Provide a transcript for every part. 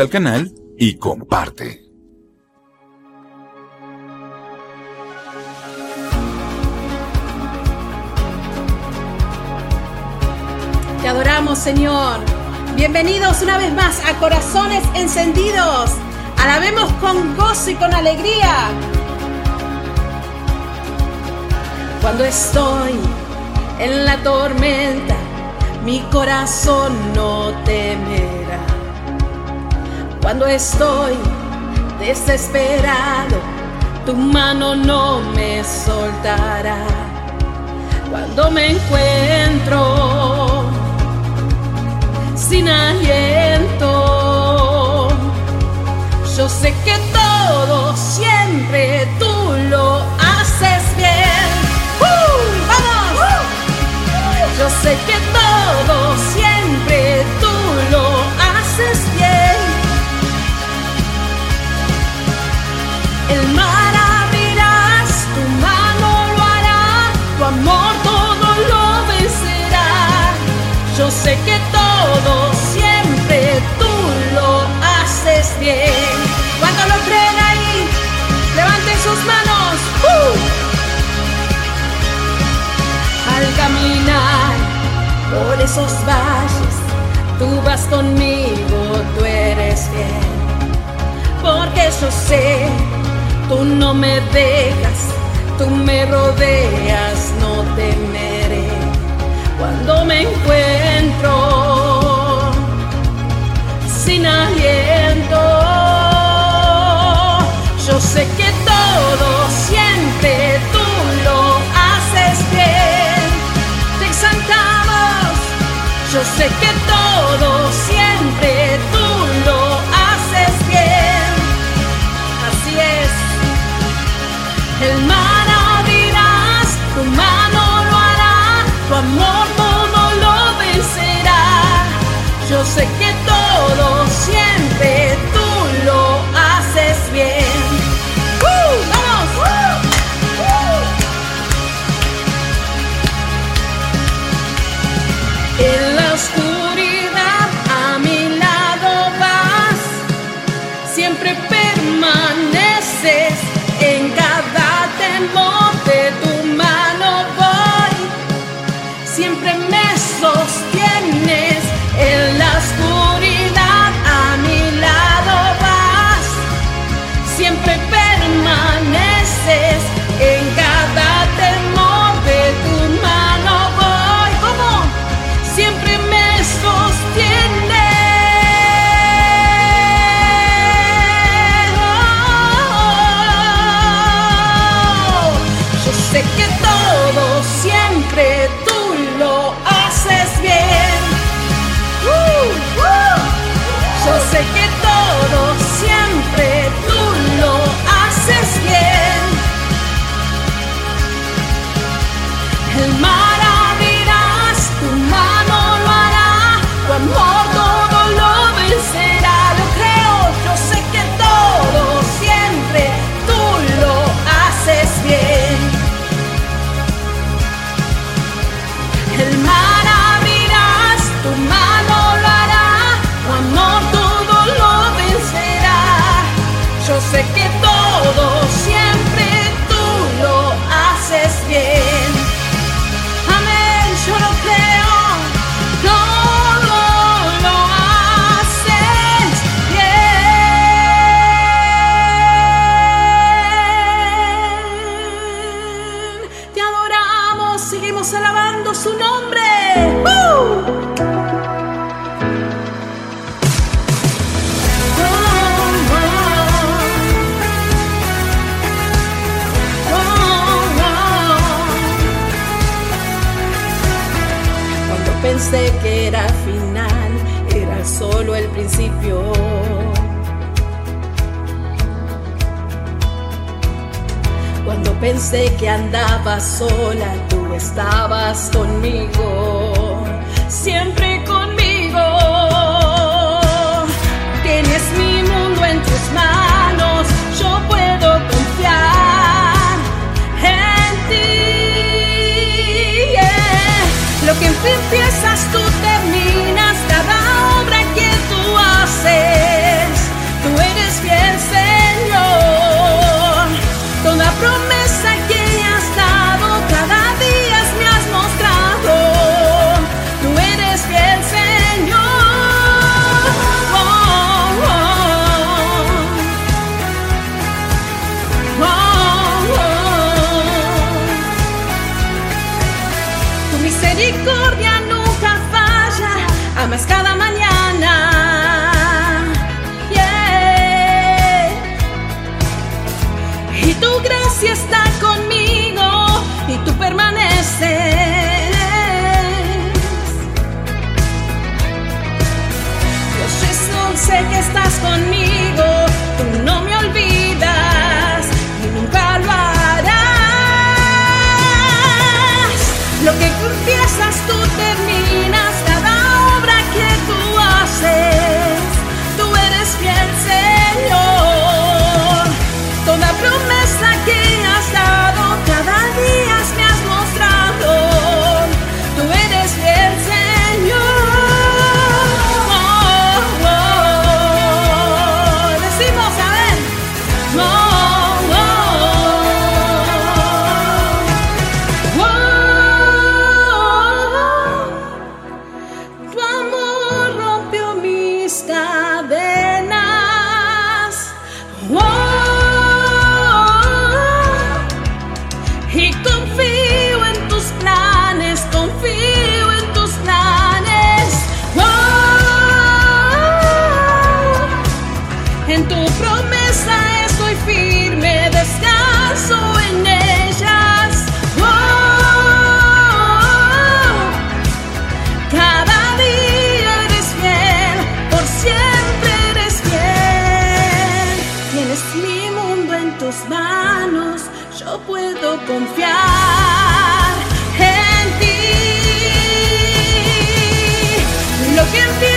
al canal y comparte. Te adoramos, Señor. Bienvenidos una vez más a Corazones Encendidos. Alabemos con gozo y con alegría. Cuando estoy en la tormenta, mi corazón no temerá. Cuando estoy desesperado, tu mano no me soltará. Cuando me encuentro sin aliento, yo sé que todo siempre tú lo haces bien. ¡Uh! ¡Vamos! Yo sé que El mar abrirás, tu mano lo hará, tu amor todo lo vencerá. Yo sé que todo siempre tú lo haces bien. Cuando lo creen ahí, levanten sus manos. ¡Uh! Al caminar por esos valles, tú vas conmigo, tú eres fiel. Porque yo sé, tú no me dejas, tú me rodeas, no temeré. Cuando me encuentro sin aliento, yo sé que todo siempre tú lo haces bien. Te exaltamos, yo sé que todo siempre El mar abrirás, tu mano lo hará, tu amor todo lo vencerá. Yo sé que todo siempre tú lo haces bien. En manos, yo puedo confiar en ti. Lo que empiezas tú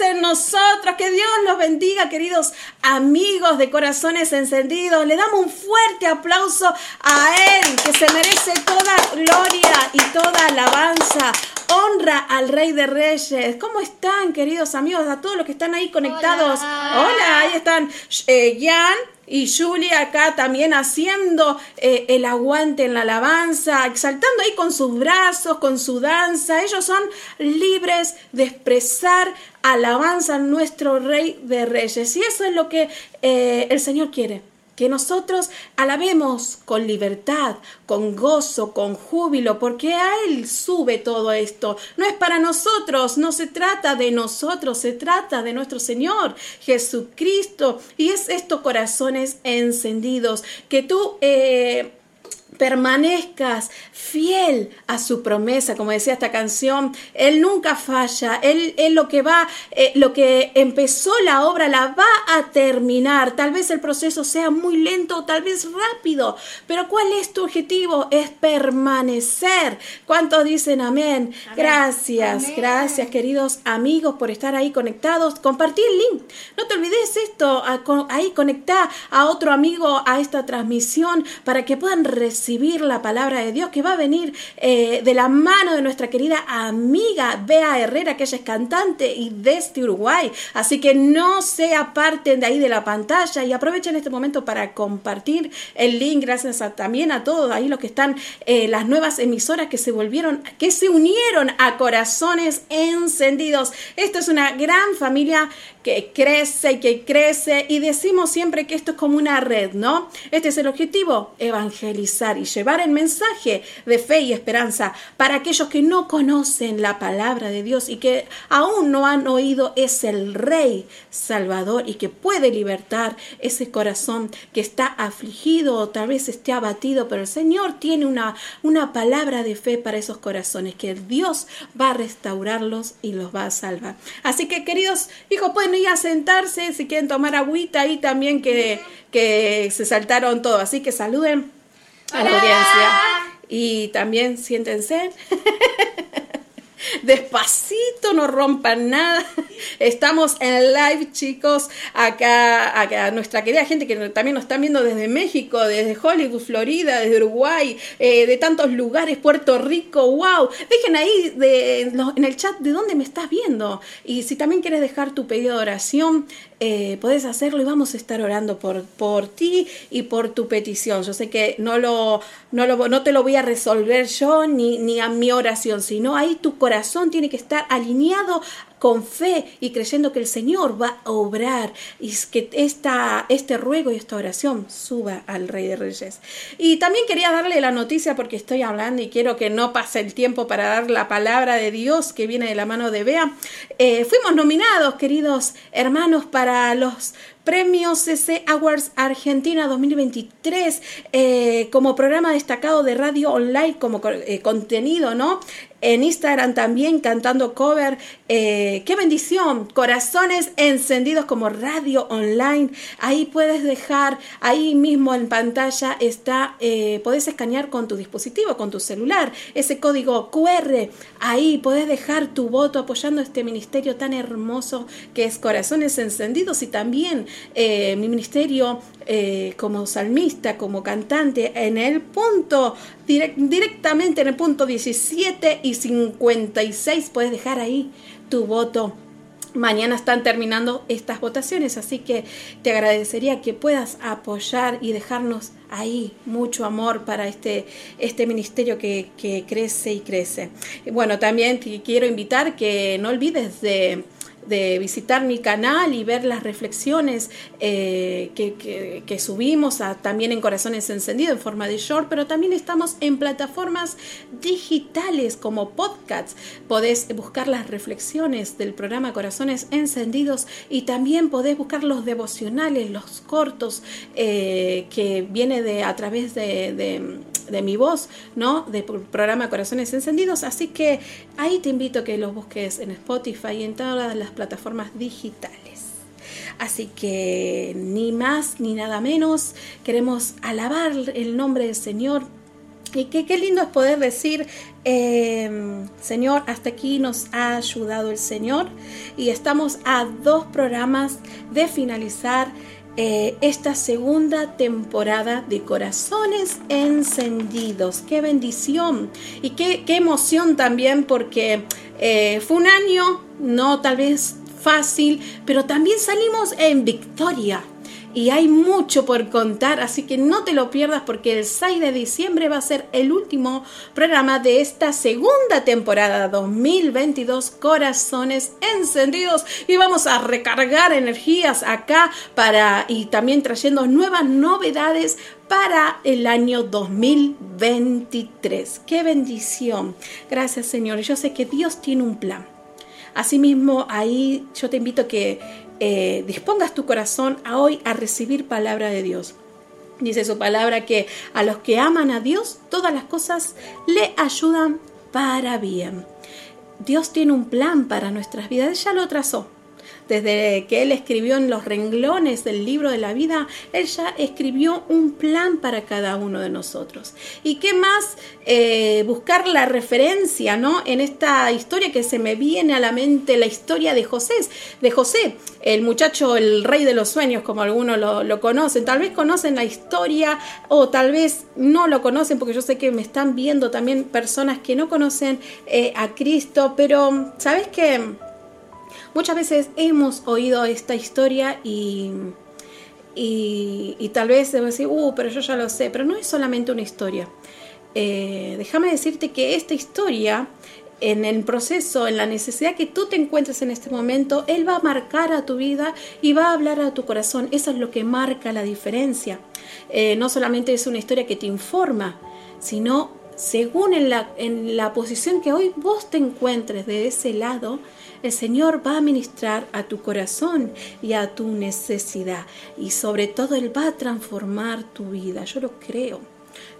en nosotros. Que Dios los bendiga, queridos amigos de corazones encendidos. Le damos un fuerte aplauso a Él, que se merece toda gloria y toda alabanza. Honra al Rey de Reyes. ¿Cómo están, queridos amigos? A todos los que están ahí conectados. Hola, ahí están eh, Jan. Y Julia acá también haciendo eh, el aguante en la alabanza, exaltando ahí con sus brazos, con su danza. Ellos son libres de expresar alabanza a nuestro Rey de Reyes. Y eso es lo que eh, el Señor quiere. Que nosotros alabemos con libertad, con gozo, con júbilo, porque a Él sube todo esto. No es para nosotros, no se trata de nosotros, se trata de nuestro Señor Jesucristo. Y es estos corazones encendidos que tú... Eh, permanezcas fiel a su promesa, como decía esta canción, Él nunca falla, Él es lo que va, eh, lo que empezó la obra la va a terminar. Tal vez el proceso sea muy lento, tal vez rápido, pero ¿cuál es tu objetivo? Es permanecer. ¿Cuántos dicen amén? Amén. Gracias, Amén. gracias queridos amigos por estar ahí conectados. Compartí el link. No te olvides esto, ahí conectá a otro amigo a esta transmisión para que puedan recibir la palabra de Dios que va a venir eh, de la mano de nuestra querida amiga Bea Herrera, que ella es cantante y desde Uruguay. Así que no se aparten de ahí de la pantalla y aprovechen este momento para compartir el link. Gracias también a todos ahí los que están, eh, las nuevas emisoras que se volvieron, que se unieron a corazones encendidos. Esta es una gran familia que crece y que crece y decimos siempre que esto es como una red, ¿no? Este es el objetivo, evangelizar y llevar el mensaje de fe y esperanza para aquellos que no conocen la palabra de Dios y que aún no han oído es el Rey Salvador y que puede libertar ese corazón que está afligido o tal vez esté abatido, pero el Señor tiene una, una palabra de fe para esos corazones, que Dios va a restaurarlos y los va a salvar. Así que queridos hijos, pueden ir a sentarse si quieren tomar agüita ahí también que, que se saltaron todos. Así que saluden a la audiencia. y también siéntense. Despacito, no rompan nada. Estamos en live, chicos. Acá, acá nuestra querida gente que también nos están viendo desde México, desde Hollywood, Florida, desde Uruguay, eh, de tantos lugares, Puerto Rico. ¡Wow! Dejen ahí en el chat de dónde me estás viendo. Y si también quieres dejar tu pedido de oración, eh, podés hacerlo y vamos a estar orando por, por ti y por tu petición. Yo sé que no, lo, no, lo, no te lo voy a resolver yo ni, ni a mi oración, sino ahí tu corazón tiene que estar alineado con fe y creyendo que el Señor va a obrar y que esta, este ruego y esta oración suba al Rey de Reyes. Y también quería darle la noticia porque estoy hablando y quiero que no pase el tiempo para dar la palabra de Dios que viene de la mano de Bea. Eh, fuimos nominados, queridos hermanos, para los Premios CC Awards Argentina 2023 eh, como programa destacado de radio online, como eh, contenido, ¿no? En Instagram también cantando cover. Eh, ¡Qué bendición! Corazones encendidos como radio online. Ahí puedes dejar, ahí mismo en pantalla está, puedes escanear con tu dispositivo, con tu celular, ese código QR. Ahí puedes dejar tu voto apoyando este ministerio tan hermoso que es Corazones Encendidos y también eh, mi ministerio eh, como salmista, como cantante, en el punto, directamente en el punto 17 y 56, puedes dejar ahí tu voto. Mañana están terminando estas votaciones, así que te agradecería que puedas apoyar y dejarnos ahí mucho amor para este, este ministerio que, que crece y crece. Bueno, también te quiero invitar que no olvides de de visitar mi canal y ver las reflexiones eh, que, subimos también en Corazones Encendidos en forma de short, pero también estamos en plataformas digitales como podcasts. Podés buscar las reflexiones del programa Corazones Encendidos y también podés buscar los devocionales, los cortos eh, que viene de a través de mi voz, ¿no? Del programa Corazones Encendidos. Así que ahí te invito a que los busques en Spotify y en todas las plataformas digitales. Así que ni más ni nada menos, queremos alabar el nombre del Señor. Y qué, qué lindo es poder decir, em, Señor, hasta aquí nos ha ayudado el Señor. Y estamos a dos programas de finalizar eh, esta segunda temporada de Corazones Encendidos. Qué bendición y qué, emoción también porque eh, fue un año, no tal vez fácil, pero también salimos en victoria y hay mucho por contar, así que no te lo pierdas porque el 6 de diciembre va a ser el último programa de esta segunda temporada 2022 Corazones Encendidos y vamos a recargar energías acá para y también trayendo nuevas novedades para el año 2023. ¡Qué bendición! Gracias Señor. Yo sé que Dios tiene un plan. Asimismo, ahí yo te invito a que eh, dispongas tu corazón a hoy a recibir palabra de Dios. Dice su palabra que a los que aman a Dios, todas las cosas le ayudan para bien. Dios tiene un plan para nuestras vidas, ya lo trazó desde que él escribió en los renglones del libro de la vida, él ya escribió un plan para cada uno de nosotros. ¿Y qué más? Eh, buscar la referencia, ¿no? En esta historia que se me viene a la mente, la historia de José, de José, el muchacho, el rey de los sueños, como algunos lo, conocen. Tal vez conocen la historia o tal vez no lo conocen, porque yo sé que me están viendo también personas que no conocen eh, a Cristo, pero ¿sabes qué? Muchas veces hemos oído esta historia y, y, tal vez debo decir, uh, pero yo ya lo sé, pero no es solamente una historia. Eh, déjame decirte que esta historia, en el proceso, en la necesidad que tú te encuentres en este momento, Él va a marcar a tu vida y va a hablar a tu corazón. Eso es lo que marca la diferencia. Eh, no solamente es una historia que te informa, sino según en la, en la posición que hoy vos te encuentres de ese lado, el Señor va a ministrar a tu corazón y a tu necesidad. Y sobre todo Él va a transformar tu vida. Yo lo creo.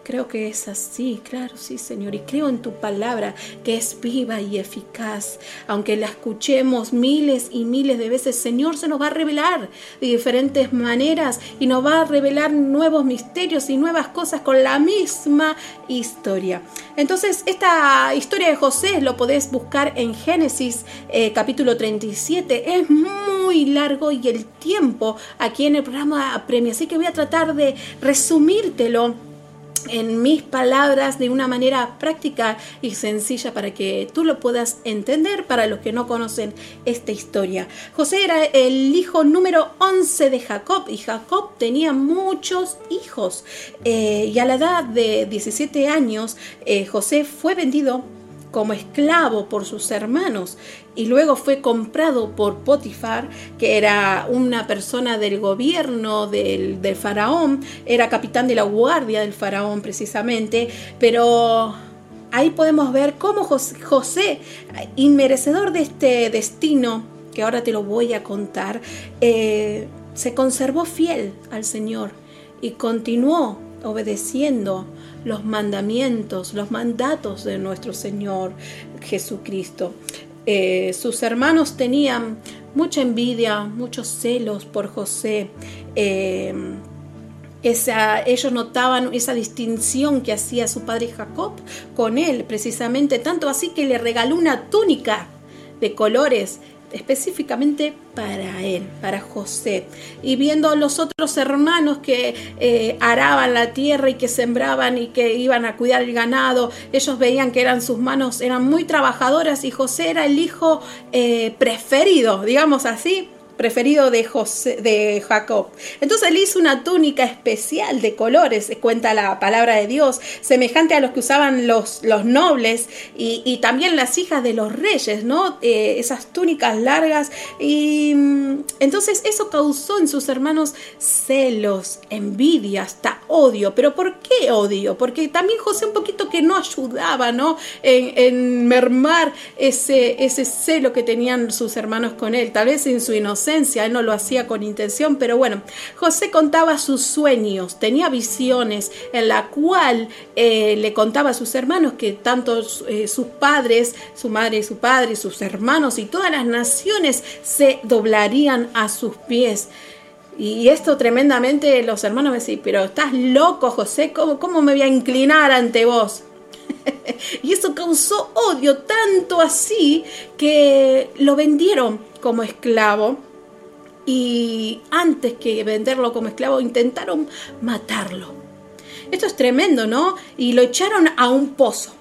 Creo que es así, claro, sí, Señor. Y creo en tu palabra, que es viva y eficaz. Aunque la escuchemos miles y miles de veces, Señor se nos va a revelar de diferentes maneras y nos va a revelar nuevos misterios y nuevas cosas con la misma historia. Entonces, esta historia de José lo podés buscar en Génesis eh, capítulo 37. Es muy largo y el tiempo aquí en el programa apremia. Así que voy a tratar de resumírtelo en mis palabras de una manera práctica y sencilla para que tú lo puedas entender para los que no conocen esta historia. José era el hijo número 11 de Jacob y Jacob tenía muchos hijos eh, y a la edad de 17 años eh, José fue vendido como esclavo por sus hermanos y luego fue comprado por Potifar, que era una persona del gobierno del, faraón, era capitán de la guardia del faraón precisamente, pero ahí podemos ver cómo José, inmerecedor de este destino, que ahora te lo voy a contar, eh, se conservó fiel al Señor y continuó obedeciendo los mandamientos, los mandatos de nuestro Señor Jesucristo. Eh, sus hermanos tenían mucha envidia, muchos celos por José. Eh, ellos notaban esa distinción que hacía su padre Jacob con él, precisamente, tanto así que le regaló una túnica de colores específicamente para él, para José. Y viendo los otros hermanos que eh, araban la tierra y que sembraban y que iban a cuidar el ganado, ellos veían que eran sus manos, eran muy trabajadoras y José era el hijo eh, preferido, digamos así, preferido de, José, de Jacob. Entonces él hizo una túnica especial de colores, cuenta la palabra de Dios, semejante a los que usaban los, los nobles y, también las hijas de los reyes, ¿no? Eh, esas túnicas largas. Y mm, entonces eso causó en sus hermanos celos, envidia, hasta odio. ¿Pero por qué odio? Porque también José un poquito que no ayudaba, ¿no? En, en mermar ese, ese celo que tenían sus hermanos con él, tal vez en su inocencia él no lo hacía con intención, pero bueno, José contaba sus sueños, tenía visiones en la cual eh, le contaba a sus hermanos que tanto eh, sus padres, su madre y su padre, sus hermanos y todas las naciones se doblarían a sus pies. Y esto tremendamente los hermanos me decían, pero estás loco José, ¿cómo, cómo me voy a inclinar ante vos? y eso causó odio tanto así que lo vendieron como esclavo y antes que venderlo como esclavo intentaron matarlo. Esto es tremendo, ¿no? Y lo echaron a un pozo.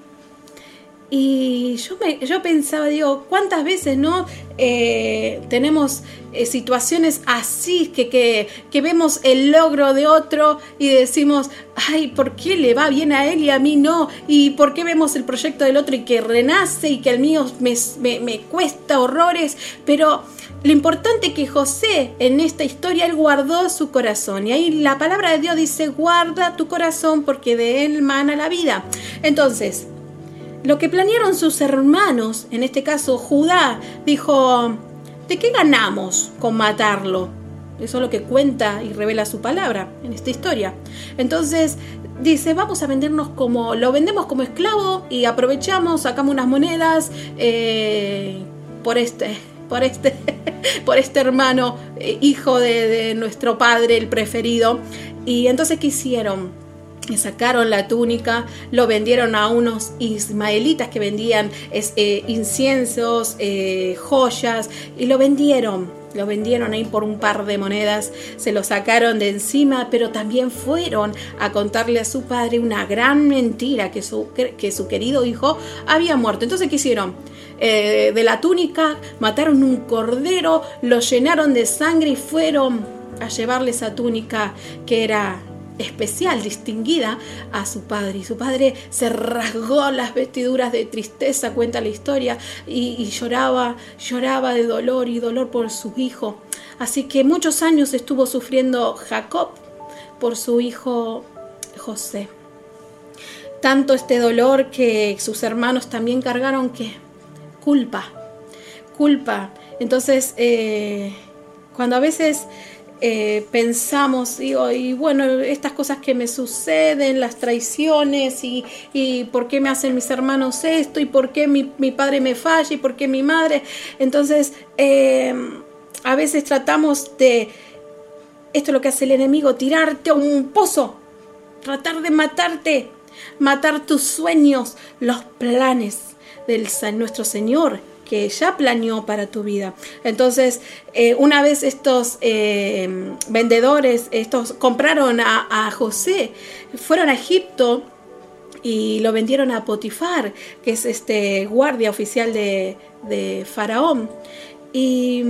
Y yo, yo pensaba, digo, ¿cuántas veces no eh, tenemos eh, situaciones así que, que, que, vemos el logro de otro y decimos, ay, ¿por qué le va bien a él y a mí no? ¿Y por qué vemos el proyecto del otro y que renace y que el mío me, me, me cuesta horrores? Pero lo importante que José en esta historia, él guardó su corazón. Y ahí la palabra de Dios dice, guarda tu corazón porque de él mana la vida. Entonces, lo que planearon sus hermanos, en este caso Judá, dijo, ¿de qué ganamos con matarlo? Eso es lo que cuenta y revela su palabra en esta historia. Entonces dice, vamos a vendernos como, lo vendemos como esclavo y aprovechamos, sacamos unas monedas eh, por este por este, por este hermano, eh, hijo de, nuestro padre, el preferido. Y entonces, ¿qué hicieron? Sacaron la túnica, lo vendieron a unos ismaelitas que vendían eh, inciensos, eh, joyas, y lo vendieron. Lo vendieron ahí por un par de monedas, se lo sacaron de encima, pero también fueron a contarle a su padre una gran mentira, que su, que su querido hijo había muerto. Entonces, ¿qué hicieron? Eh, de la túnica, mataron un cordero, lo llenaron de sangre y fueron a llevarle esa túnica que era especial, distinguida a su padre. Y su padre se rasgó las vestiduras de tristeza, cuenta la historia, y, lloraba, lloraba de dolor y dolor por su hijo. Así que muchos años estuvo sufriendo Jacob por su hijo José. Tanto este dolor que sus hermanos también cargaron que culpa, culpa. Entonces, eh, cuando a veces eh, pensamos, y bueno, estas cosas que me suceden, las traiciones, y, y por qué me hacen mis hermanos esto, y por qué mi, mi padre me falla, y por qué mi madre. Entonces, eh, a veces tratamos de, esto es lo que hace el enemigo, tirarte a un pozo, tratar de matarte, matar tus sueños, los planes de nuestro Señor que ya planeó para tu vida. Entonces, eh, una vez estos eh, vendedores, estos compraron a, José, fueron a Egipto y lo vendieron a Potifar, que es este guardia oficial de, Faraón. Y,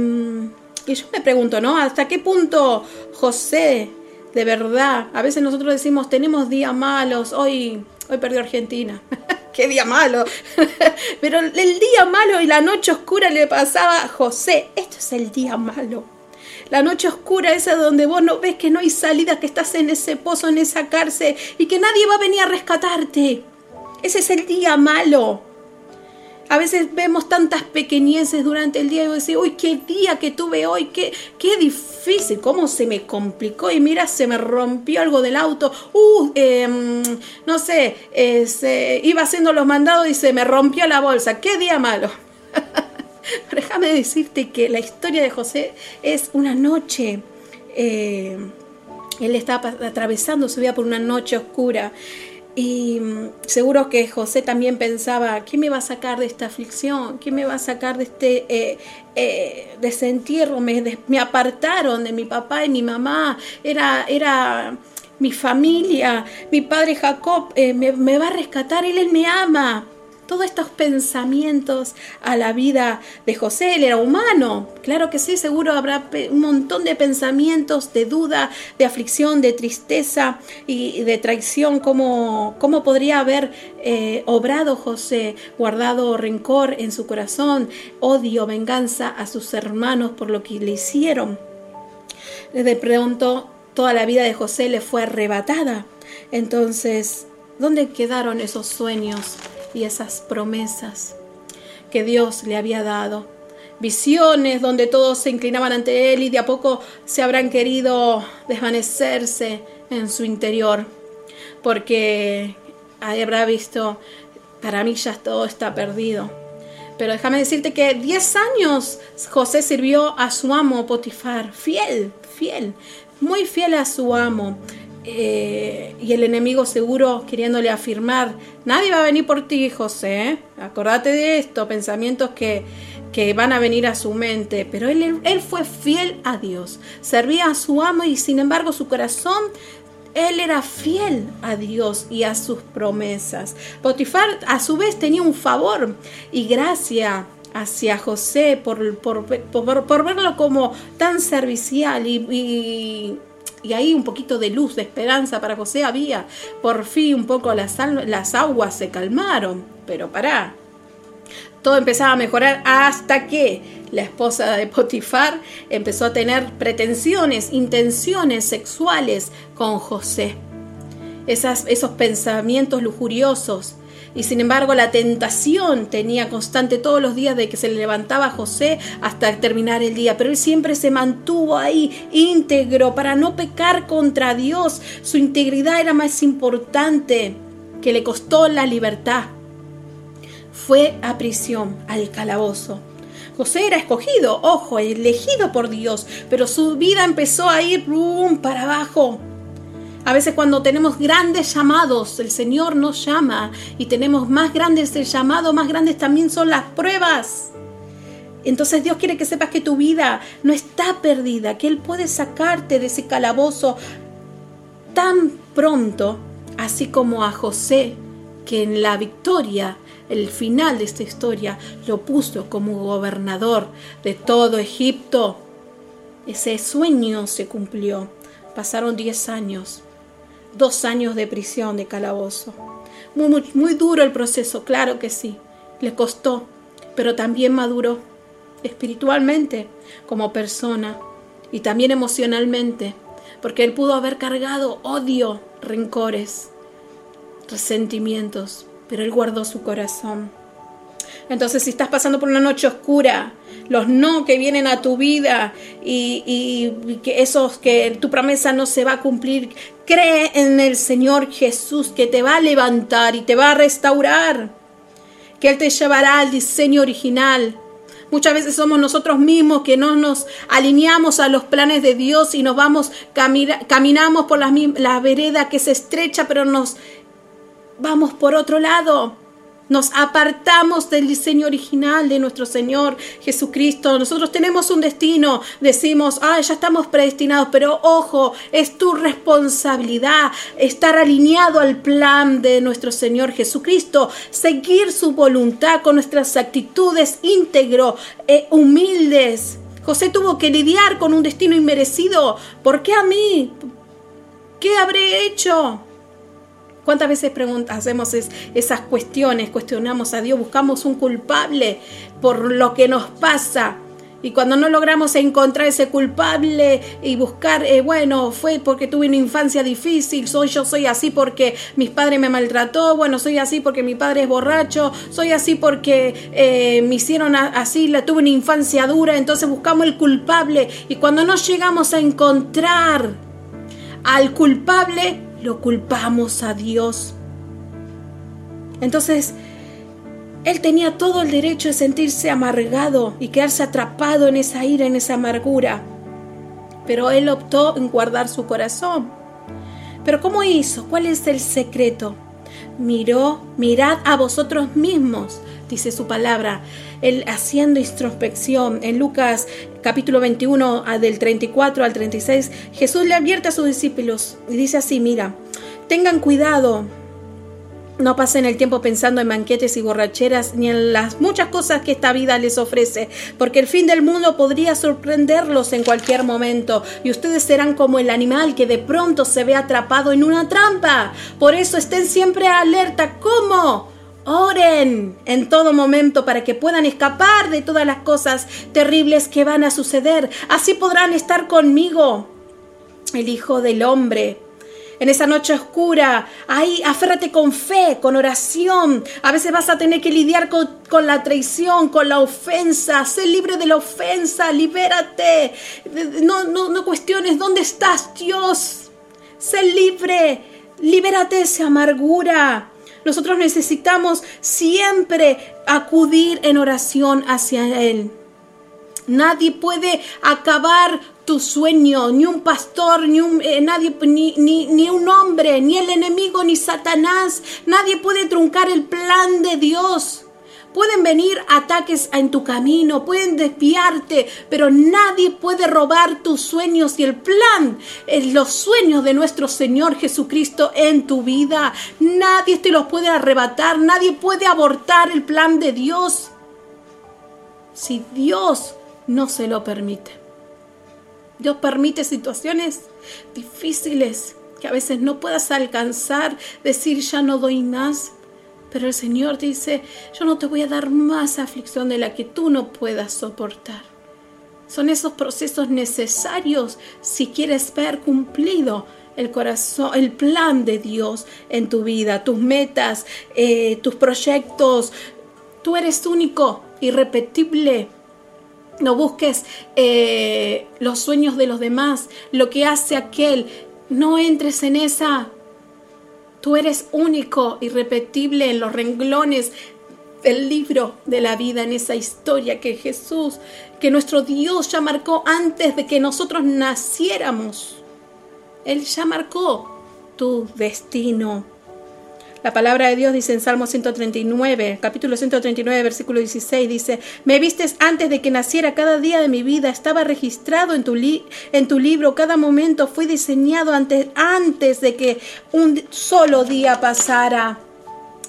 y, yo me pregunto, ¿no? ¿Hasta qué punto José, de verdad, a veces nosotros decimos, tenemos días malos, hoy, hoy perdió Argentina. qué día malo. Pero el día malo y la noche oscura le pasaba a José. Esto es el día malo. La noche oscura esa donde vos no ves que no hay salida, que estás en ese pozo, en esa cárcel y que nadie va a venir a rescatarte. Ese es el día malo. A veces vemos tantas pequeñeces durante el día y decimos, uy, qué día que tuve hoy, qué, qué difícil, cómo se me complicó y mira, se me rompió algo del auto, uh, em, no sé, eh, iba haciendo los mandados y se me rompió la bolsa, qué día malo. déjame decirte que la historia de José es una noche. Eh, él estaba atravesando su vida por una noche oscura y mm, seguro que José también pensaba, ¿qué me va a sacar de esta aflicción? ¿Qué me va a sacar de este eh, eh, desentierro? Me, me, apartaron de mi papá y mi mamá. Era, era mi familia. Mi padre Jacob eh, me, va a rescatar. Él, él me ama todos estos pensamientos a la vida de José. Él era humano, claro que sí, seguro habrá un montón de pensamientos de duda, de aflicción, de tristeza y de traición. ¿Cómo, cómo podría haber eh, obrado José, guardado rencor en su corazón, odio, venganza a sus hermanos por lo que le hicieron? De pronto toda la vida de José le fue arrebatada. Entonces, ¿dónde quedaron esos sueños? Y esas promesas que Dios le había dado. Visiones donde todos se inclinaban ante Él y de a poco se habrán querido desvanecerse en su interior, porque habrá visto, para mí ya todo está perdido. Pero déjame decirte que 10 años José sirvió a su amo Potifar, fiel, fiel, muy fiel a su amo. Eh, y el enemigo seguro queriéndole afirmar, nadie va a venir por ti, José, ¿eh? acordate de esto, pensamientos que, que, van a venir a su mente, pero él, él fue fiel a Dios, servía a su amo y sin embargo su corazón él era fiel a Dios y a sus promesas. Potifar a su vez tenía un favor y gracia hacia José por, por, por, verlo como tan servicial y ahí un poquito de luz, de esperanza para José había. Por fin un poco las, las aguas se calmaron, pero pará. Todo empezaba a mejorar hasta que la esposa de Potifar empezó a tener pretensiones, intenciones sexuales con José. Esas, esos pensamientos lujuriosos, y sin embargo la tentación tenía constante todos los días de que se levantaba José hasta terminar el día, pero él siempre se mantuvo ahí íntegro para no pecar contra Dios. Su integridad era más importante que le costó la libertad. Fue a prisión, al calabozo. José era escogido, ojo, elegido por Dios, pero su vida empezó a ir para abajo. A veces cuando tenemos grandes llamados, el Señor nos llama y tenemos más grandes el llamado, más grandes también son las pruebas. Entonces Dios quiere que sepas que tu vida no está perdida, que Él puede sacarte de ese calabozo tan pronto, así como a José, que en la victoria, el final de esta historia, lo puso como gobernador de todo Egipto. Ese sueño se cumplió. Pasaron 10 años dos años de prisión, de calabozo. Muy, muy, duro el proceso, claro que sí. Le costó, pero también maduró espiritualmente como persona y también emocionalmente, porque él pudo haber cargado odio, rencores, resentimientos, pero él guardó su corazón. Entonces, si estás pasando por una noche oscura, los no que vienen a tu vida y, y, que esos que tu promesa no se va a cumplir, cree en el Señor Jesús que te va a levantar y te va a restaurar, que Él te llevará al diseño original. Muchas veces somos nosotros mismos que no nos alineamos a los planes de Dios y nos vamos, caminamos por la, la vereda que se estrecha, pero nos vamos por otro lado. Nos apartamos del diseño original de nuestro Señor Jesucristo. Nosotros tenemos un destino. Decimos, ah, ya estamos predestinados, pero ojo, es tu responsabilidad estar alineado al plan de nuestro Señor Jesucristo, seguir su voluntad con nuestras actitudes íntegro, e humildes. José tuvo que lidiar con un destino inmerecido. ¿Por qué a mí? ¿Qué habré hecho? ¿Cuántas veces hacemos esas cuestiones? Cuestionamos a Dios, buscamos un culpable por lo que nos pasa. Y cuando no logramos encontrar ese culpable y buscar, eh, bueno, fue porque tuve una infancia difícil, soy yo soy así porque mis padres me maltrató, bueno, soy así porque mi padre es borracho, soy así porque eh, me hicieron así, la tuve una infancia dura, entonces buscamos el culpable y cuando no llegamos a encontrar al culpable, lo culpamos a Dios. Entonces, él tenía todo el derecho de sentirse amargado y quedarse atrapado en esa ira, en esa amargura. Pero él optó en guardar su corazón. Pero ¿cómo hizo? ¿Cuál es el secreto? Miró, mirad a vosotros mismos, dice su palabra. Él haciendo introspección. En Lucas capítulo 21, del 34 al 36, Jesús le advierte a sus discípulos y dice así, mira, tengan cuidado, no pasen el tiempo pensando en banquetes y borracheras ni en las muchas cosas que esta vida les ofrece, porque el fin del mundo podría sorprenderlos en cualquier momento y ustedes serán como el animal que de pronto se ve atrapado en una trampa. Por eso estén siempre alerta. ¿Cómo? Oren en todo momento para que puedan escapar de todas las cosas terribles que van a suceder. Así podrán estar conmigo, el Hijo del Hombre. En esa noche oscura, ahí aférrate con fe, con oración. A veces vas a tener que lidiar con, con la traición, con la ofensa. Sé libre de la ofensa, libérate. No, no, no cuestiones dónde estás, Dios. Sé libre, libérate de esa amargura. Nosotros necesitamos siempre acudir en oración hacia Él. Nadie puede acabar tu sueño, ni un pastor, ni un, eh, nadie, ni, ni, ni un hombre, ni el enemigo, ni Satanás. Nadie puede truncar el plan de Dios. Pueden venir ataques en tu camino, pueden desviarte, pero nadie puede robar tus sueños y el plan, eh, los sueños de nuestro Señor Jesucristo en tu vida. Nadie te los puede arrebatar, nadie puede abortar el plan de Dios si Dios no se lo permite. Dios permite situaciones difíciles que a veces no puedas alcanzar, decir ya no doy más, pero el Señor dice, yo no te voy a dar más aflicción de la que tú no puedas soportar. Son esos procesos necesarios si quieres ver cumplido el corazón, el plan de Dios en tu vida, tus metas, eh, tus proyectos. Tú eres único, irrepetible. No busques eh, los sueños de los demás, lo que hace aquel. No entres en esa Tú eres único, irrepetible en los renglones del libro de la vida, en esa historia que Jesús, que nuestro Dios ya marcó antes de que nosotros naciéramos. Él ya marcó tu destino. La palabra de Dios dice en Salmo 139, capítulo 139, versículo 16, dice, me vistes antes de que naciera cada día de mi vida, estaba registrado en tu, en tu libro, cada momento fue diseñado antes, antes de que un solo día pasara.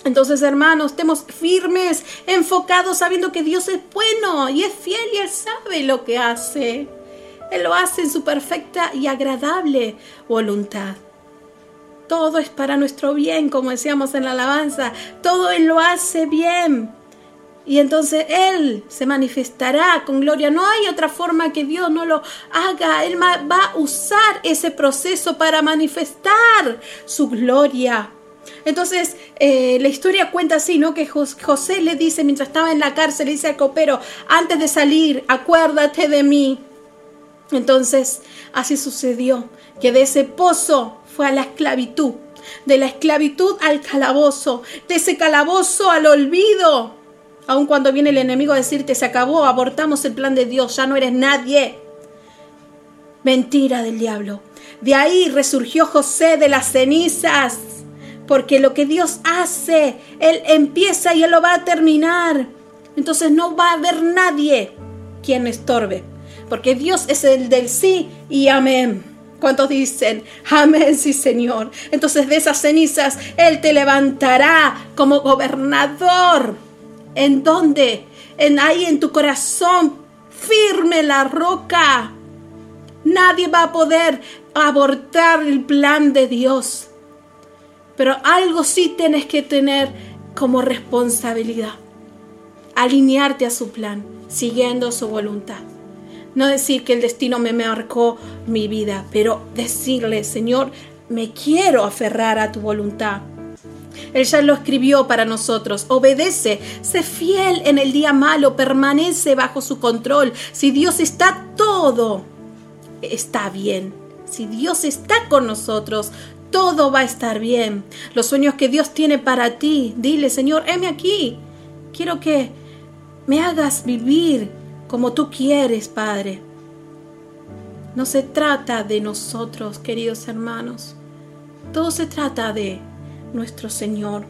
Entonces, hermanos, estemos firmes, enfocados, sabiendo que Dios es bueno y es fiel y Él sabe lo que hace. Él lo hace en su perfecta y agradable voluntad. Todo es para nuestro bien, como decíamos en la alabanza. Todo Él lo hace bien. Y entonces Él se manifestará con gloria. No hay otra forma que Dios no lo haga. Él va a usar ese proceso para manifestar su gloria. Entonces, eh, la historia cuenta así, ¿no? Que José le dice, mientras estaba en la cárcel, le dice al copero, antes de salir, acuérdate de mí. Entonces, así sucedió, que de ese pozo fue a la esclavitud, de la esclavitud al calabozo, de ese calabozo al olvido. Aun cuando viene el enemigo a decirte, se acabó, abortamos el plan de Dios, ya no eres nadie. Mentira del diablo. De ahí resurgió José de las cenizas porque lo que Dios hace, Él empieza y Él lo va a terminar. Entonces no va a haber nadie quien estorbe, porque Dios es el del sí y amén. ¿Cuántos dicen, amén, sí Señor? Entonces de esas cenizas Él te levantará como gobernador. ¿En dónde? En ahí en tu corazón, firme la roca. Nadie va a poder abortar el plan de Dios. Pero algo sí tienes que tener como responsabilidad. Alinearte a su plan, siguiendo su voluntad. No decir que el destino me marcó mi vida, pero decirle, Señor, me quiero aferrar a tu voluntad. Él ya lo escribió para nosotros. Obedece, sé fiel en el día malo, permanece bajo su control. Si Dios está todo, está bien. Si Dios está con nosotros, todo va a estar bien. Los sueños que Dios tiene para ti, dile, Señor, heme aquí. Quiero que me hagas vivir como tú quieres, Padre. No se trata de nosotros, queridos hermanos. Todo se trata de nuestro Señor,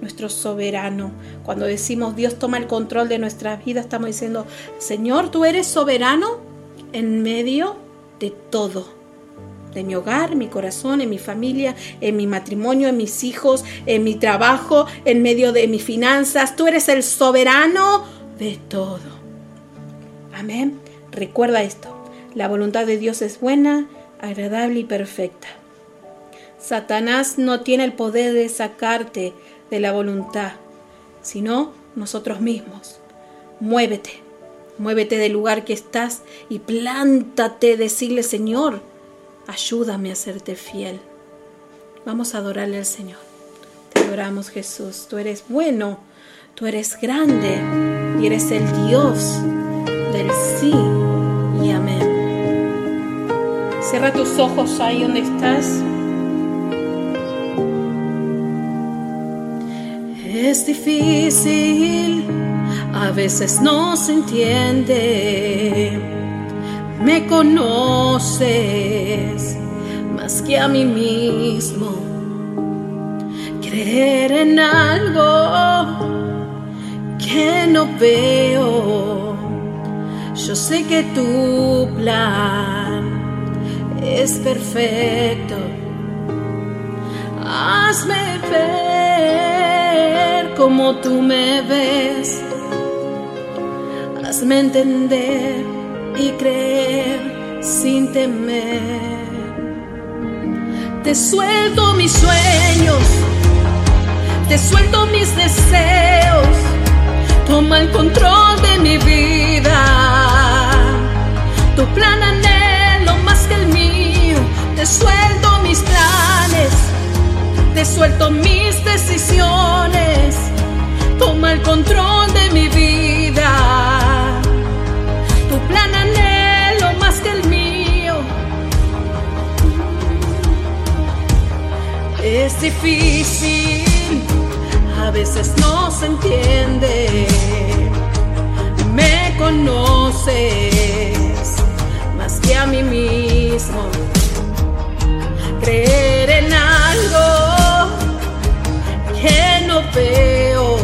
nuestro soberano. Cuando decimos Dios toma el control de nuestra vida, estamos diciendo, Señor, tú eres soberano en medio de todo de mi hogar, mi corazón, en mi familia, en mi matrimonio, en mis hijos, en mi trabajo, en medio de mis finanzas. Tú eres el soberano de todo. Amén. Recuerda esto. La voluntad de Dios es buena, agradable y perfecta. Satanás no tiene el poder de sacarte de la voluntad, sino nosotros mismos. Muévete, muévete del lugar que estás y plántate, decirle Señor, Ayúdame a serte fiel. Vamos a adorarle al Señor. Te adoramos Jesús. Tú eres bueno, tú eres grande y eres el Dios del sí y amén. Cierra tus ojos ahí donde estás. Es difícil, a veces no se entiende me conoces más que a mí mismo. Creer en algo que no veo. Yo sé que tu plan es perfecto. Hazme ver como tú me ves. Hazme entender y creer sin temer. Te suelto mis sueños, te suelto mis deseos, toma el control de mi vida. Tu plan anhelo más que el mío, te suelto mis planes, te suelto mis decisiones, toma el control de mi vida plan anhelo más que el mío. Es difícil, a veces no se entiende. Me conoces que a mí mismo. Creer en algo que no veo.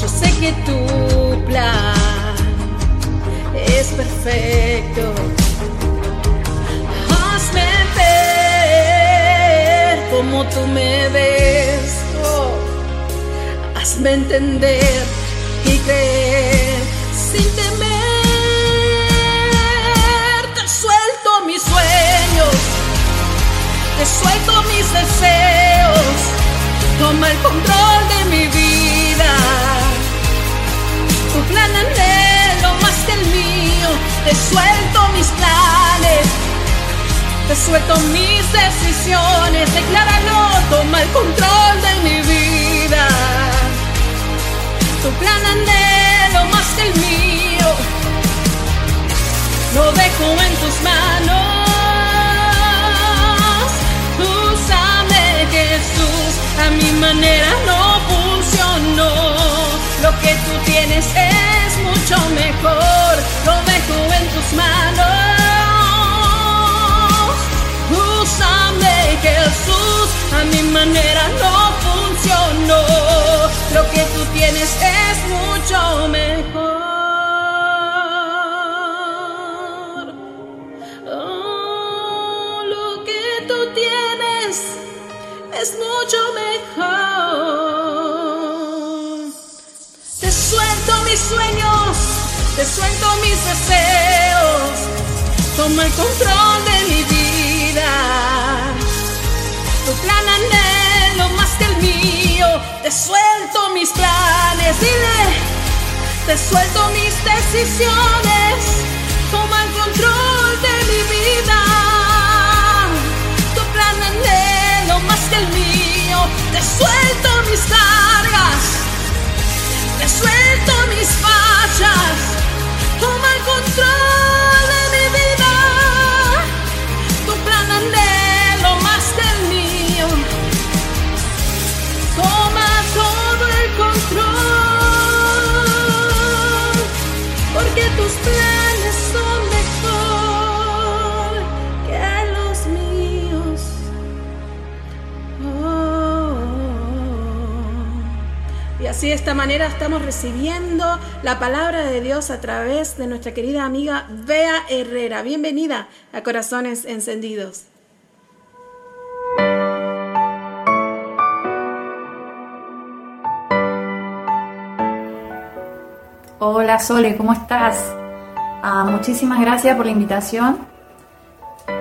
Yo sé que tu plan es perfecto. Hazme ver como tú me ves. Hazme entender y creer sin temer. Te suelto mis deseos. Toma el control de mi vida. Tu plan anhelo más que el mío te suelto mis planes, te suelto mis decisiones, decláralo, toma el control de mi vida. Tu plan anhelo más que el mío, lo dejo en tus manos. A mi manera no funcionó. Lo que tú tienes es mucho mejor, lo dejo en tus manos. Úsame Jesús, a mi manera no funcionó. Lo que tú tienes es mucho mejor. Es mucho mejor. Te suelto mis sueños, te suelto mis deseos. Toma el control de mi vida. Tu plan anhelo más que el mío. Te suelto mis planes, dile. Te suelto mis decisiones. Toma el control de mi vida. Que el mío. Te suelto mis cargas. Te suelto mis fallas. Toma el control así de esta manera estamos recibiendo la palabra de Dios a través de nuestra querida amiga Bea Herrera. Bienvenida a Corazones Encendidos. Hola Sole, ¿cómo estás? Ah, muchísimas gracias por la invitación,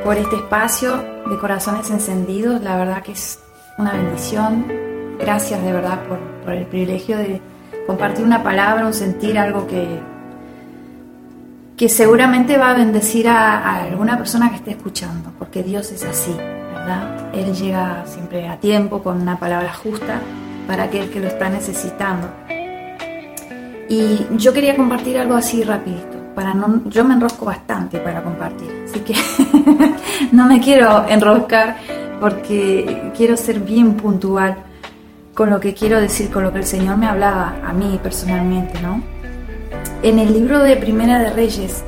por este espacio de corazones encendidos. La verdad que es una bendición. Gracias de verdad por, por el privilegio de compartir una palabra, un sentir, algo que, que seguramente va a bendecir a, alguna persona que esté escuchando, porque Dios es así, ¿verdad? Él llega siempre a tiempo con una palabra justa para aquel que lo está necesitando. Y yo quería compartir algo así rapidito, para no, yo me enrosco bastante para compartir, así que no me quiero enroscar porque quiero ser bien puntual con lo que quiero decir, con lo que el Señor me hablaba a mí personalmente, ¿no? En el libro de Primera de Reyes,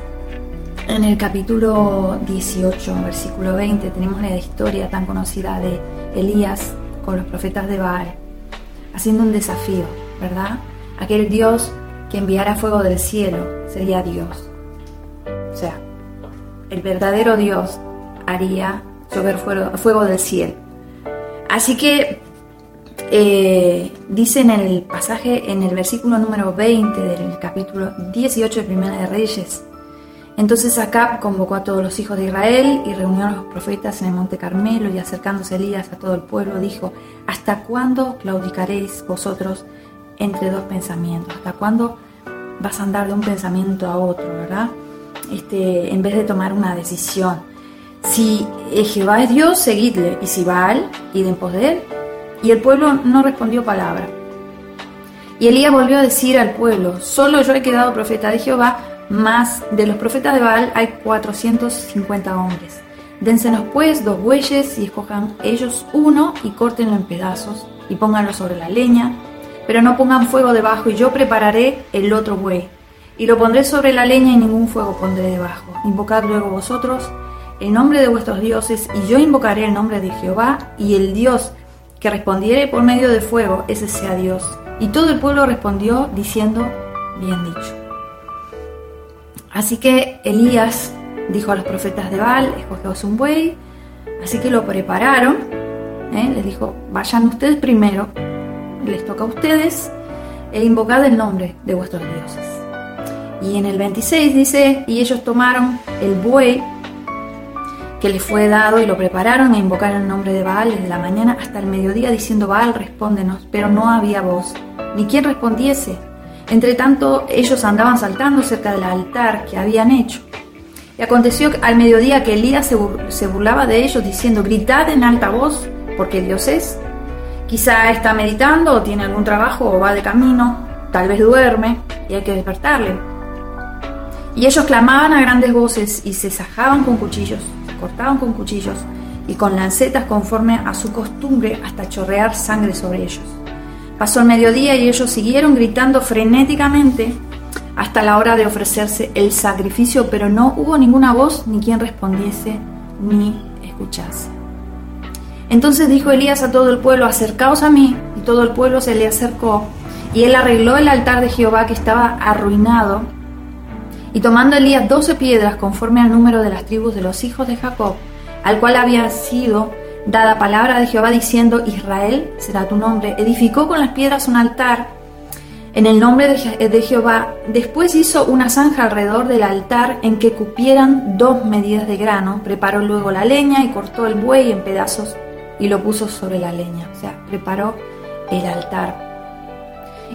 en el capítulo 18, versículo 20, tenemos la historia tan conocida de Elías con los profetas de Baal, haciendo un desafío, ¿verdad? Aquel Dios que enviara fuego del cielo sería Dios. O sea, el verdadero Dios haría llover fuego, fuego del cielo. Así que eh, dice en el pasaje, en el versículo número 20 del capítulo 18 de Primera de Reyes, entonces Acab convocó a todos los hijos de Israel y reunió a los profetas en el monte Carmelo y acercándose Elías a todo el pueblo dijo, ¿hasta cuándo claudicaréis vosotros entre dos pensamientos? ¿Hasta cuándo vas a andar de un pensamiento a otro, verdad? Este, en vez de tomar una decisión. Si Jehová es Dios, seguidle, y si Baal, id en pos de él. Y el pueblo no respondió palabra. Y Elías volvió a decir al pueblo, solo yo he quedado profeta de Jehová, más de los profetas de Baal hay 450 hombres. Dénsenos pues dos bueyes y escojan ellos uno y córtenlo en pedazos y pónganlo sobre la leña, pero no pongan fuego debajo y yo prepararé el otro buey y lo pondré sobre la leña y ningún fuego pondré debajo. Invocad luego vosotros el nombre de vuestros dioses y yo invocaré el nombre de Jehová y el Dios que respondiere por medio de fuego, ese sea Dios. Y todo el pueblo respondió diciendo, bien dicho. Así que Elías dijo a los profetas de Baal, escogeos un buey, así que lo prepararon, ¿eh? les dijo, vayan ustedes primero, les toca a ustedes, e invocad el nombre de vuestros dioses. Y en el 26 dice, y ellos tomaron el buey que les fue dado y lo prepararon e invocaron el nombre de Baal desde la mañana hasta el mediodía diciendo, Baal, respóndenos, pero no había voz, ni quien respondiese. Entre tanto, ellos andaban saltando cerca del altar que habían hecho. Y aconteció al mediodía que Elías se burlaba de ellos diciendo, gritad en alta voz, porque Dios es. Quizá está meditando o tiene algún trabajo o va de camino, tal vez duerme y hay que despertarle. Y ellos clamaban a grandes voces y se sajaban con cuchillos, cortaban con cuchillos y con lancetas conforme a su costumbre hasta chorrear sangre sobre ellos. Pasó el mediodía y ellos siguieron gritando frenéticamente hasta la hora de ofrecerse el sacrificio, pero no hubo ninguna voz ni quien respondiese ni escuchase. Entonces dijo Elías a todo el pueblo, acercaos a mí, y todo el pueblo se le acercó, y él arregló el altar de Jehová que estaba arruinado, y tomando Elías doce piedras conforme al número de las tribus de los hijos de Jacob, al cual había sido dada palabra de Jehová diciendo, Israel será tu nombre, edificó con las piedras un altar en el nombre de, Jehová. Después hizo una zanja alrededor del altar en que cupieran dos medidas de grano. Preparó luego la leña y cortó el buey en pedazos y lo puso sobre la leña. O sea, preparó el altar.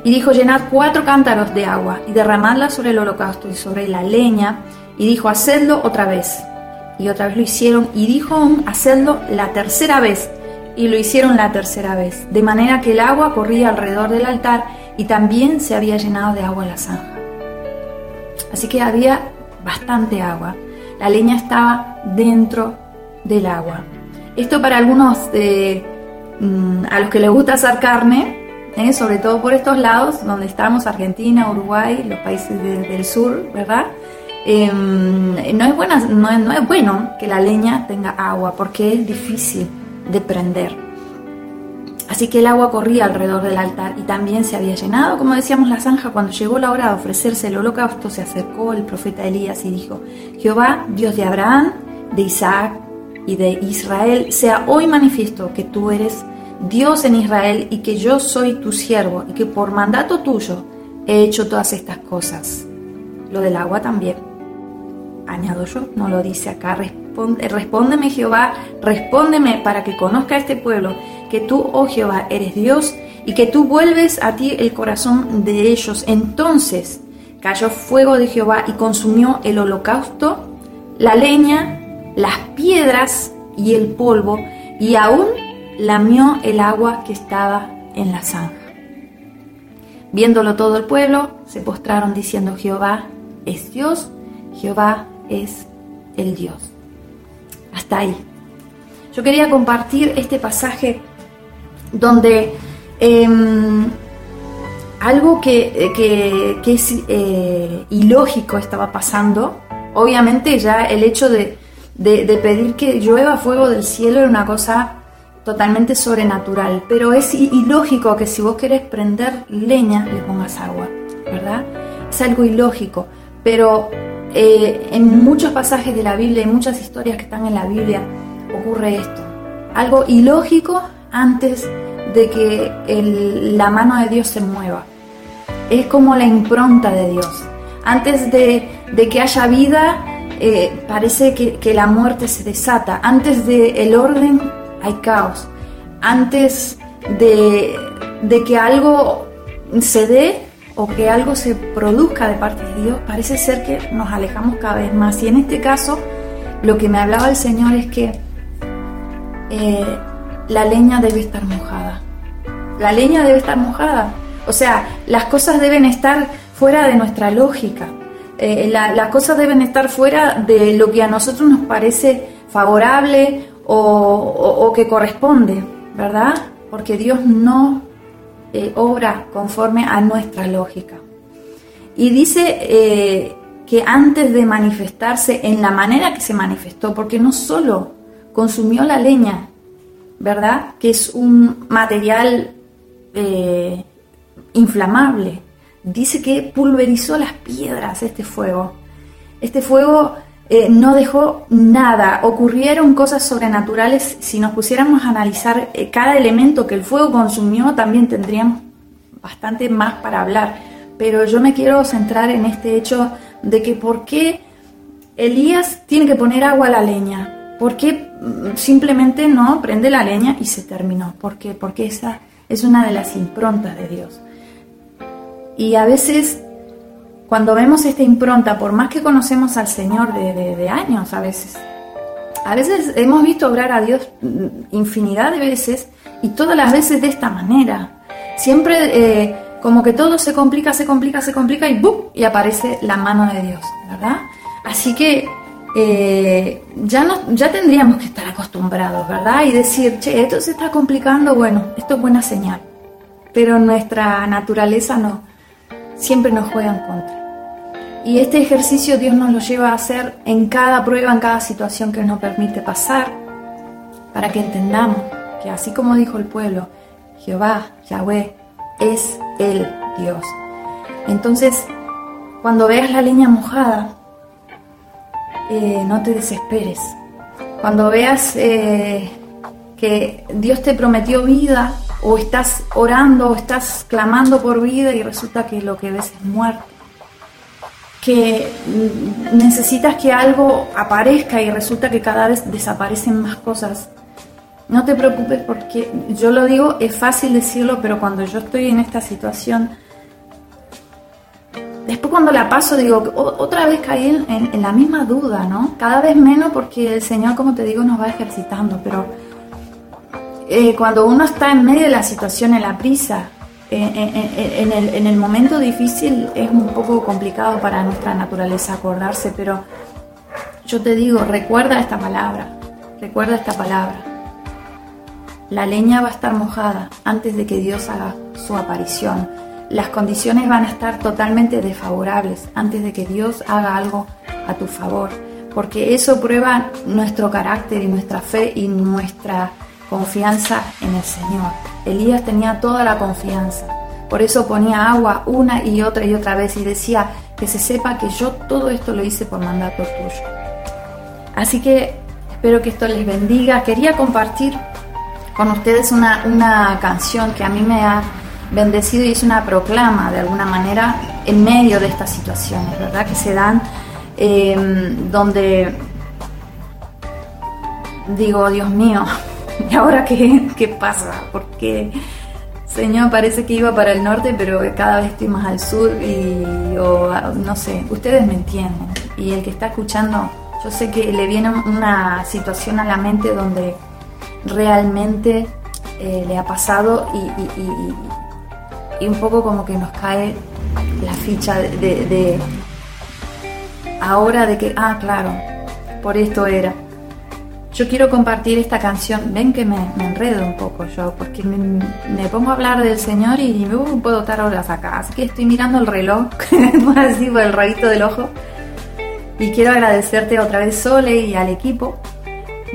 Y dijo, llenad cuatro cántaros de agua y derramadla sobre el holocausto y sobre la leña. Y dijo, hacedlo otra vez. Y otra vez lo hicieron. Y dijo hacedlo la tercera vez. Y lo hicieron la tercera vez. De manera que el agua corría alrededor del altar y también se había llenado de agua la zanja. Así que había bastante agua. La leña estaba dentro del agua. Esto para algunos de, mm, a los que les gusta hacer carne, ¿eh? sobre todo por estos lados donde estamos, Argentina, Uruguay, los países del sur, ¿verdad? Em, no, es no es bueno que la leña tenga agua porque es difícil de prender. Así que el agua corría alrededor del altar y también se había llenado, como decíamos, la zanja. Cuando llegó la hora de ofrecerse el holocausto, se acercó el profeta Elías y dijo, Jehová, Dios de Abraham, de Isaac y de Israel, sea hoy manifiesto que tú eres Dios en Israel y que yo soy tu siervo y que por mandato tuyo he hecho todas estas cosas. Lo del agua también. Añado yo, no lo dice acá. Respóndeme Jehová, respóndeme para que conozca a este pueblo que tú, oh Jehová, eres Dios y que tú vuelves a ti el corazón de ellos. Entonces cayó fuego de Jehová y consumió el holocausto, la leña, las piedras y el polvo, y aún lamió el agua que estaba en la zanja. Viéndolo todo el pueblo, se postraron diciendo, Jehová es Dios, Jehová es el Dios. Hasta ahí. Yo quería compartir este pasaje donde em, algo que, que, es eh, ilógico estaba pasando, obviamente ya el hecho de, de, pedir que llueva fuego del cielo era una cosa totalmente sobrenatural, pero es ilógico que si vos querés prender leña le pongas agua, ¿verdad? Es algo ilógico, pero eh, en muchos pasajes de la Biblia, en muchas historias que están en la Biblia, ocurre esto. Algo ilógico antes de que la mano de Dios se mueva. Es como la impronta de Dios. Antes de, que haya vida, eh, parece que, la muerte se desata. Antes del el orden, hay caos. Antes de, de que algo se dé o que algo se produzca de parte de Dios, parece ser que nos alejamos cada vez más. Y en este caso, lo que me hablaba el Señor es que eh, la leña debe estar mojada. La leña debe estar mojada. O sea, las cosas deben estar fuera de nuestra lógica. Eh, las cosas deben estar fuera de lo que a nosotros nos parece favorable o, que corresponde, ¿verdad? Porque Dios no eh, obra conforme a nuestra lógica. Y dice eh, que antes de manifestarse en la manera que se manifestó, porque no solo consumió la leña, ¿verdad? Que es un material eh, inflamable. Dice que pulverizó las piedras este fuego. Este fuego eh, no dejó nada. Ocurrieron cosas sobrenaturales. Si nos pusiéramos a analizar eh, cada elemento que el fuego consumió, también tendríamos bastante más para hablar. Pero yo me quiero centrar en este hecho de que por qué Elías tiene que poner agua a la leña. ¿Por qué mm, simplemente no prende la leña y se terminó? ¿Por qué? Porque esa es una de las improntas de Dios. Y a veces cuando vemos esta impronta, por más que conocemos al Señor de, años a veces, a veces hemos visto obrar a Dios infinidad de veces y todas las veces de esta manera. Siempre eh, como que todo se complica, se complica, se complica y ¡bum! y aparece la mano de Dios, ¿verdad? Así que eh, ya, ya tendríamos que estar acostumbrados, ¿verdad? Y decir, che, esto se está complicando, bueno, esto es buena señal. Pero nuestra naturaleza no, siempre nos juega en contra. Y este ejercicio Dios nos lo lleva a hacer en cada prueba, en cada situación que nos permite pasar, para que entendamos que así como dijo el pueblo, Jehová, Yahweh, es el Dios. Entonces, cuando veas la leña mojada, eh, no te desesperes. Cuando veas eh, que Dios te prometió vida, o estás orando, o estás clamando por vida y resulta que lo que ves es muerte que necesitas que algo aparezca y resulta que cada vez desaparecen más cosas. No te preocupes porque yo lo digo, es fácil decirlo, pero cuando yo estoy en esta situación, después cuando la paso digo, otra vez caí en, la misma duda, ¿no? Cada vez menos porque el Señor, como te digo, nos va ejercitando, pero eh, cuando uno está en medio de la situación, en la prisa, en, el, momento difícil es un poco complicado para nuestra naturaleza acordarse, pero yo te digo, recuerda esta palabra, recuerda esta palabra. La leña va a estar mojada antes de que Dios haga su aparición. Las condiciones van a estar totalmente desfavorables antes de que Dios haga algo a tu favor, porque eso prueba nuestro carácter y nuestra fe y nuestra confianza en el Señor. Elías tenía toda la confianza, por eso ponía agua una y otra y otra vez y decía que se sepa que yo todo esto lo hice por mandato tuyo. Así que espero que esto les bendiga. Quería compartir con ustedes una, una canción que a mí me ha bendecido y es una proclama de alguna manera en medio de estas situaciones, ¿verdad? Que se dan em, donde digo, Dios mío, ¿y ahora qué, qué pasa? Porque, Señor, parece que iba para el norte, pero cada vez estoy más al sur y, no sé, ustedes me entienden. Y el que está escuchando, yo sé que le viene una situación a la mente donde realmente eh, le ha pasado y, un poco como que nos cae la ficha de ahora de que, ah, claro, por esto era yo quiero compartir esta canción. Ven que me, enredo un poco yo, porque me, pongo a hablar del Señor y no puedo estar horas acá. Así que estoy mirando el reloj, así por el rabito del ojo. Y quiero agradecerte otra vez, Sole, y al equipo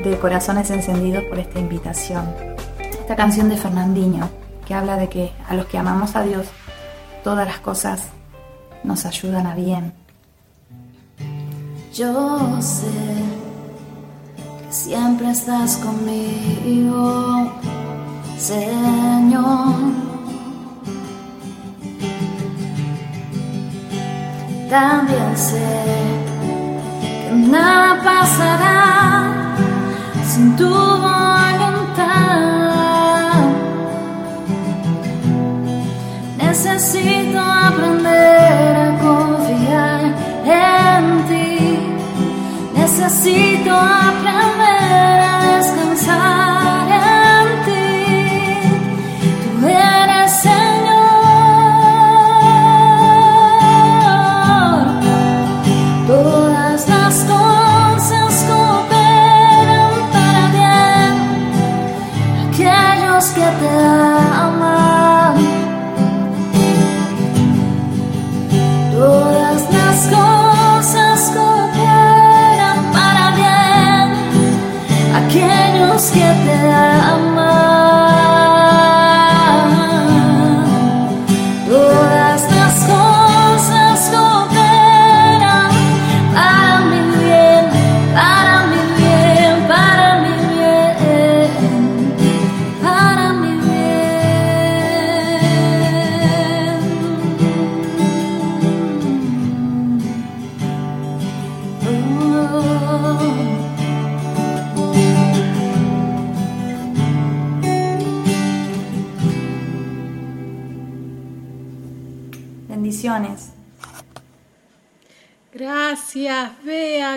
de Corazones Encendidos por esta invitación. Esta canción de Fernandinho, que habla de que a los que amamos a Dios, todas las cosas nos ayudan a bien. Yo sé siempre estás conmigo, Señor. También sé que nada pasará sin tu voluntad. Necesito aprender a Necesito aprender a descansar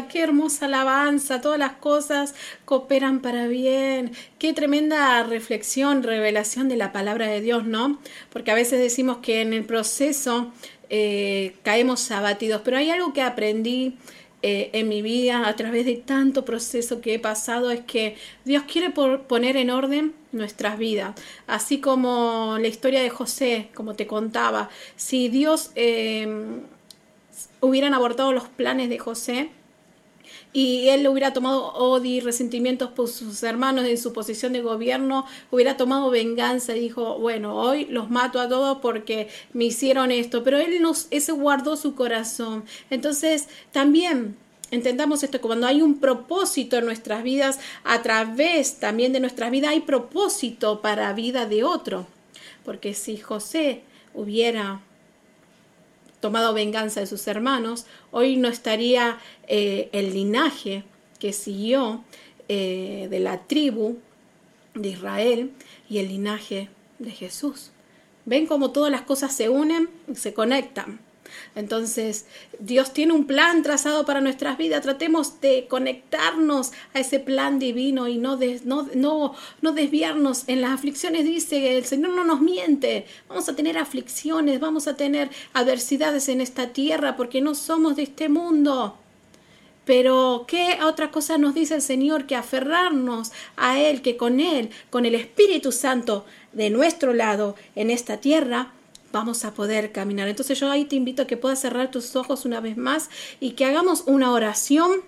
Qué hermosa alabanza, todas las cosas cooperan para bien. Qué tremenda reflexión, revelación de la palabra de Dios, ¿no? Porque a veces decimos que en el proceso eh, caemos abatidos, pero hay algo que aprendí eh, en mi vida a través de tanto proceso que he pasado es que Dios quiere poner en orden nuestras vidas, así como la historia de José, como te contaba, si Dios eh, hubieran abortado los planes de José, y él hubiera tomado odio y resentimientos por sus hermanos en su posición de gobierno, hubiera tomado venganza y dijo, bueno, hoy los mato a todos porque me hicieron esto, pero él nos, ese guardó su corazón. Entonces, también entendamos esto, cuando hay un propósito en nuestras vidas, a través también de nuestras vidas hay propósito para vida de otro. Porque si José hubiera tomado venganza de sus hermanos, hoy no estaría eh, el linaje que siguió eh, de la tribu de Israel y el linaje de Jesús. Ven cómo todas las cosas se unen, se conectan. Entonces, Dios tiene un plan trazado para nuestras vidas. Tratemos de conectarnos a ese plan divino y no, no, no desviarnos. En las aflicciones dice, el Señor no nos miente. Vamos a tener aflicciones, vamos a tener adversidades en esta tierra porque no somos de este mundo. Pero ¿qué otra cosa nos dice el Señor que aferrarnos a Él, que con Él, con el Espíritu Santo de nuestro lado en esta tierra, vamos a poder caminar? Entonces yo ahí te invito a que puedas cerrar tus ojos una vez más y que hagamos una oración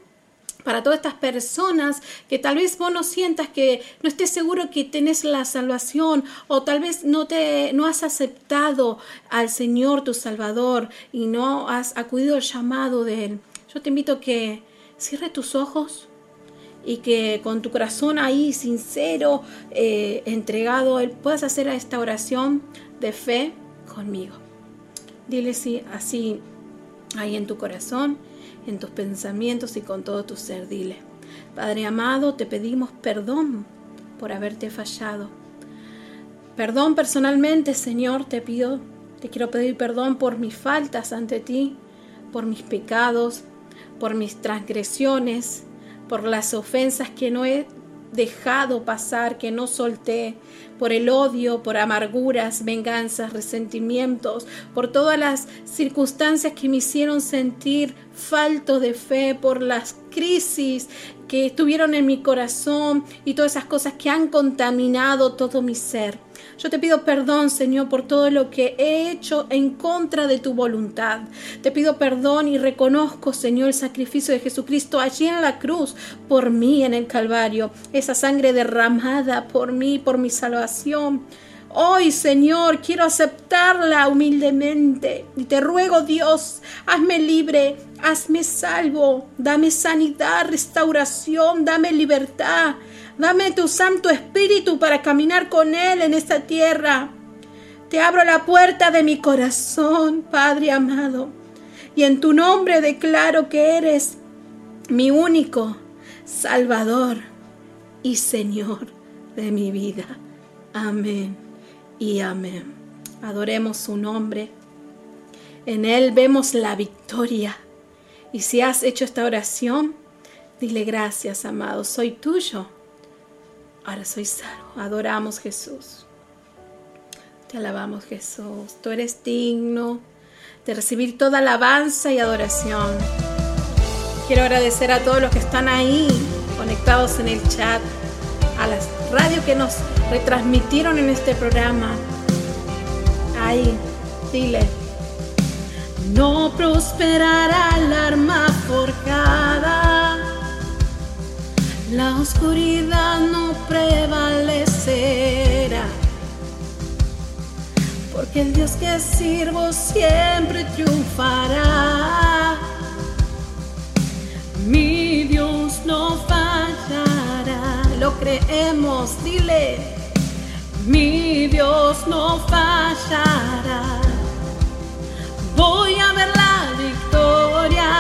para todas estas personas que tal vez vos no sientas que no estés seguro que tenés la salvación o tal vez no te no has aceptado al Señor tu Salvador y no has acudido al llamado de él. Yo te invito a que cierre tus ojos y que con tu corazón ahí sincero, eh, entregado, puedas hacer esta oración de fe conmigo. Dile sí, así ahí en tu corazón, en tus pensamientos y con todo tu ser. Dile, Padre amado, te pedimos perdón por haberte fallado. Perdón personalmente, Señor, te pido, te quiero pedir perdón por mis faltas ante ti, por mis pecados, por mis transgresiones, por las ofensas que no he dejado pasar, que no solté, por el odio, por amarguras, venganzas, resentimientos, por todas las circunstancias que me hicieron sentir falto de fe, por las crisis que estuvieron en mi corazón y todas esas cosas que han contaminado todo mi ser. Yo te pido perdón, Señor, por todo lo que he hecho en contra de tu voluntad. Te pido perdón y reconozco, Señor, el sacrificio de Jesucristo allí en la cruz por mí en el Calvario. Esa sangre derramada por mí, por mi salvación. Hoy, Señor, quiero aceptarla humildemente. Y te ruego, Dios, hazme libre, hazme salvo, dame sanidad, restauración, dame libertad, dame tu Santo Espíritu para caminar con Él en esta tierra. Te abro la puerta de mi corazón, Padre amado, y en tu nombre declaro que eres mi único Salvador y Señor de mi vida. Amén y amén. Adoremos su nombre. En Él vemos la victoria. Y si has hecho esta oración, dile gracias, amado. Soy tuyo. Ahora soy salvo. Adoramos Jesús. Te alabamos Jesús. Tú eres digno de recibir toda alabanza y adoración. Quiero agradecer a todos los que están ahí conectados en el chat, a las radios que nos retransmitieron en este programa. Ahí, dile. No prosperará el arma forjada, la oscuridad no prevalecerá, porque el Dios que sirvo siempre triunfará. Mi Dios no fallará, lo creemos, dile. Mi Dios no fallará. Voy a ver la victoria,